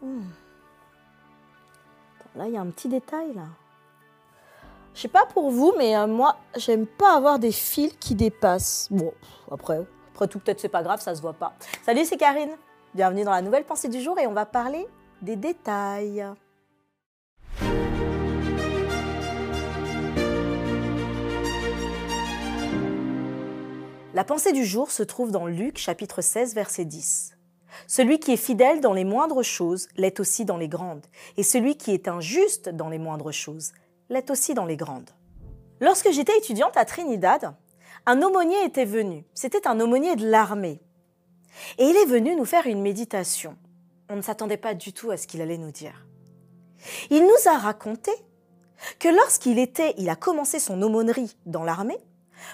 Hmm. Là, il y a un petit détail là. Je sais pas pour vous, mais euh, moi, j'aime pas avoir des fils qui dépassent. Bon, après, après tout, peut-être c'est pas grave, ça se voit pas. Salut, c'est Karine. Bienvenue dans la nouvelle pensée du jour et on va parler des détails. La pensée du jour se trouve dans Luc chapitre 16 verset 10. Celui qui est fidèle dans les moindres choses l'est aussi dans les grandes, et celui qui est injuste dans les moindres choses l'est aussi dans les grandes. Lorsque j'étais étudiante à Trinidad, un aumônier était venu. C'était un aumônier de l'armée. Et il est venu nous faire une méditation. On ne s'attendait pas du tout à ce qu'il allait nous dire. Il nous a raconté que lorsqu'il était, il a commencé son aumônerie dans l'armée.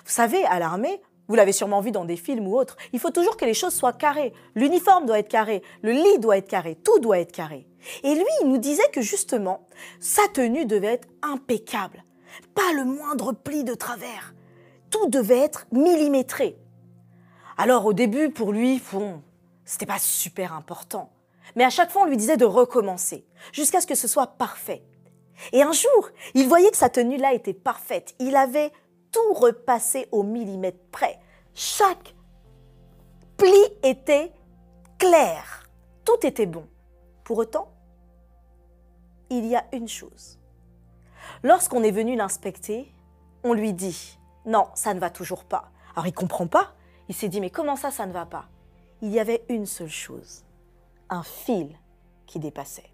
Vous savez, à l'armée, vous l'avez sûrement vu dans des films ou autres. Il faut toujours que les choses soient carrées. L'uniforme doit être carré, le lit doit être carré, tout doit être carré. Et lui, il nous disait que justement, sa tenue devait être impeccable. Pas le moindre pli de travers. Tout devait être millimétré. Alors au début, pour lui, bon, c'était pas super important. Mais à chaque fois, on lui disait de recommencer, jusqu'à ce que ce soit parfait. Et un jour, il voyait que sa tenue-là était parfaite. Il avait tout repassé au millimètre près. Chaque pli était clair. Tout était bon. Pour autant, il y a une chose. Lorsqu'on est venu l'inspecter, on lui dit non, ça ne va toujours pas. Alors il comprend pas. Il s'est dit mais comment ça, ça ne va pas? Il y avait une seule chose, un fil qui dépassait.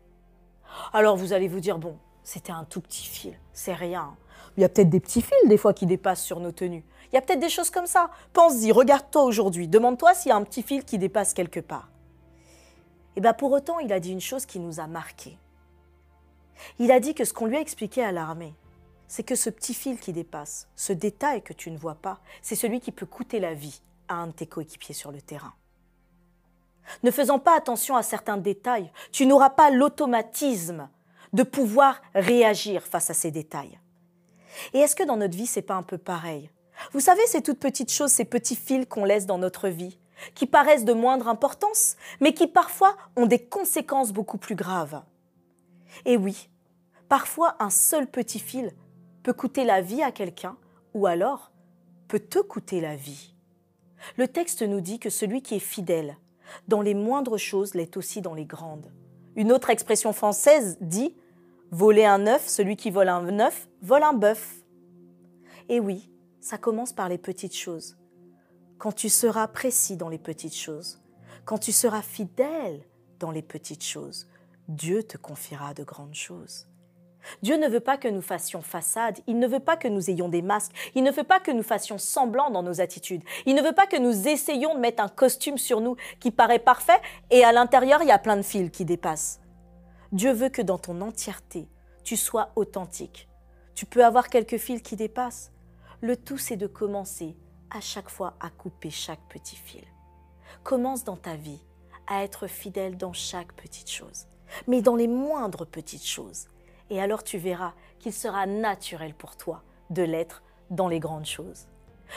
Alors vous allez vous dire bon, c'était un tout petit fil, c'est rien. Il y a peut-être des petits fils des fois qui dépassent sur nos tenues. Il y a peut-être des choses comme ça. Pense-y, regarde-toi aujourd'hui, demande-toi s'il y a un petit fil qui dépasse quelque part. Et eh bien pour autant, il a dit une chose qui nous a marqués. Il a dit que ce qu'on lui a expliqué à l'armée, c'est que ce petit fil qui dépasse, ce détail que tu ne vois pas, c'est celui qui peut coûter la vie à un de tes coéquipiers sur le terrain. Ne faisant pas attention à certains détails, tu n'auras pas l'automatisme de pouvoir réagir face à ces détails. Et est-ce que dans notre vie, c'est pas un peu pareil? Vous savez, ces toutes petites choses, ces petits fils qu'on laisse dans notre vie, qui paraissent de moindre importance, mais qui parfois ont des conséquences beaucoup plus graves. Et oui, parfois un seul petit fil peut coûter la vie à quelqu'un, ou alors peut te coûter la vie. Le texte nous dit que celui qui est fidèle dans les moindres choses l'est aussi dans les grandes. Une autre expression française dit Voler un œuf, celui qui vole un œuf, vole un bœuf. Et oui, ça commence par les petites choses. Quand tu seras précis dans les petites choses, quand tu seras fidèle dans les petites choses, Dieu te confiera de grandes choses. Dieu ne veut pas que nous fassions façade, il ne veut pas que nous ayons des masques, il ne veut pas que nous fassions semblant dans nos attitudes, il ne veut pas que nous essayions de mettre un costume sur nous qui paraît parfait et à l'intérieur il y a plein de fils qui dépassent. Dieu veut que dans ton entièreté, tu sois authentique. Tu peux avoir quelques fils qui dépassent. Le tout, c'est de commencer à chaque fois à couper chaque petit fil. Commence dans ta vie à être fidèle dans chaque petite chose, mais dans les moindres petites choses. Et alors tu verras qu'il sera naturel pour toi de l'être dans les grandes choses.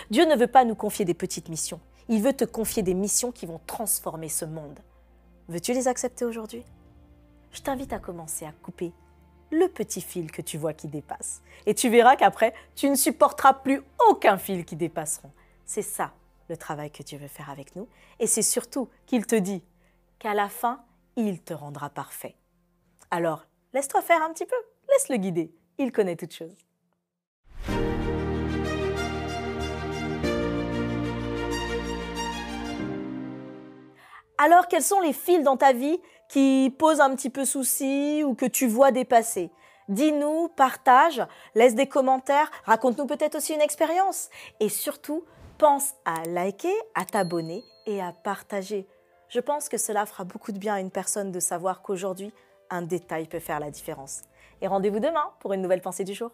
Dieu ne veut pas nous confier des petites missions, il veut te confier des missions qui vont transformer ce monde. Veux-tu les accepter aujourd'hui? Je t'invite à commencer à couper le petit fil que tu vois qui dépasse. Et tu verras qu'après, tu ne supporteras plus aucun fil qui dépasseront. C'est ça le travail que Dieu veut faire avec nous. Et c'est surtout qu'il te dit qu'à la fin, il te rendra parfait. Alors, laisse-toi faire un petit peu, laisse-le guider. Il connaît toutes choses. Alors, quels sont les fils dans ta vie qui posent un petit peu souci ou que tu vois dépasser Dis-nous, partage, laisse des commentaires, raconte-nous peut-être aussi une expérience. Et surtout, pense à liker, à t'abonner et à partager. Je pense que cela fera beaucoup de bien à une personne de savoir qu'aujourd'hui, un détail peut faire la différence. Et rendez-vous demain pour une nouvelle pensée du jour.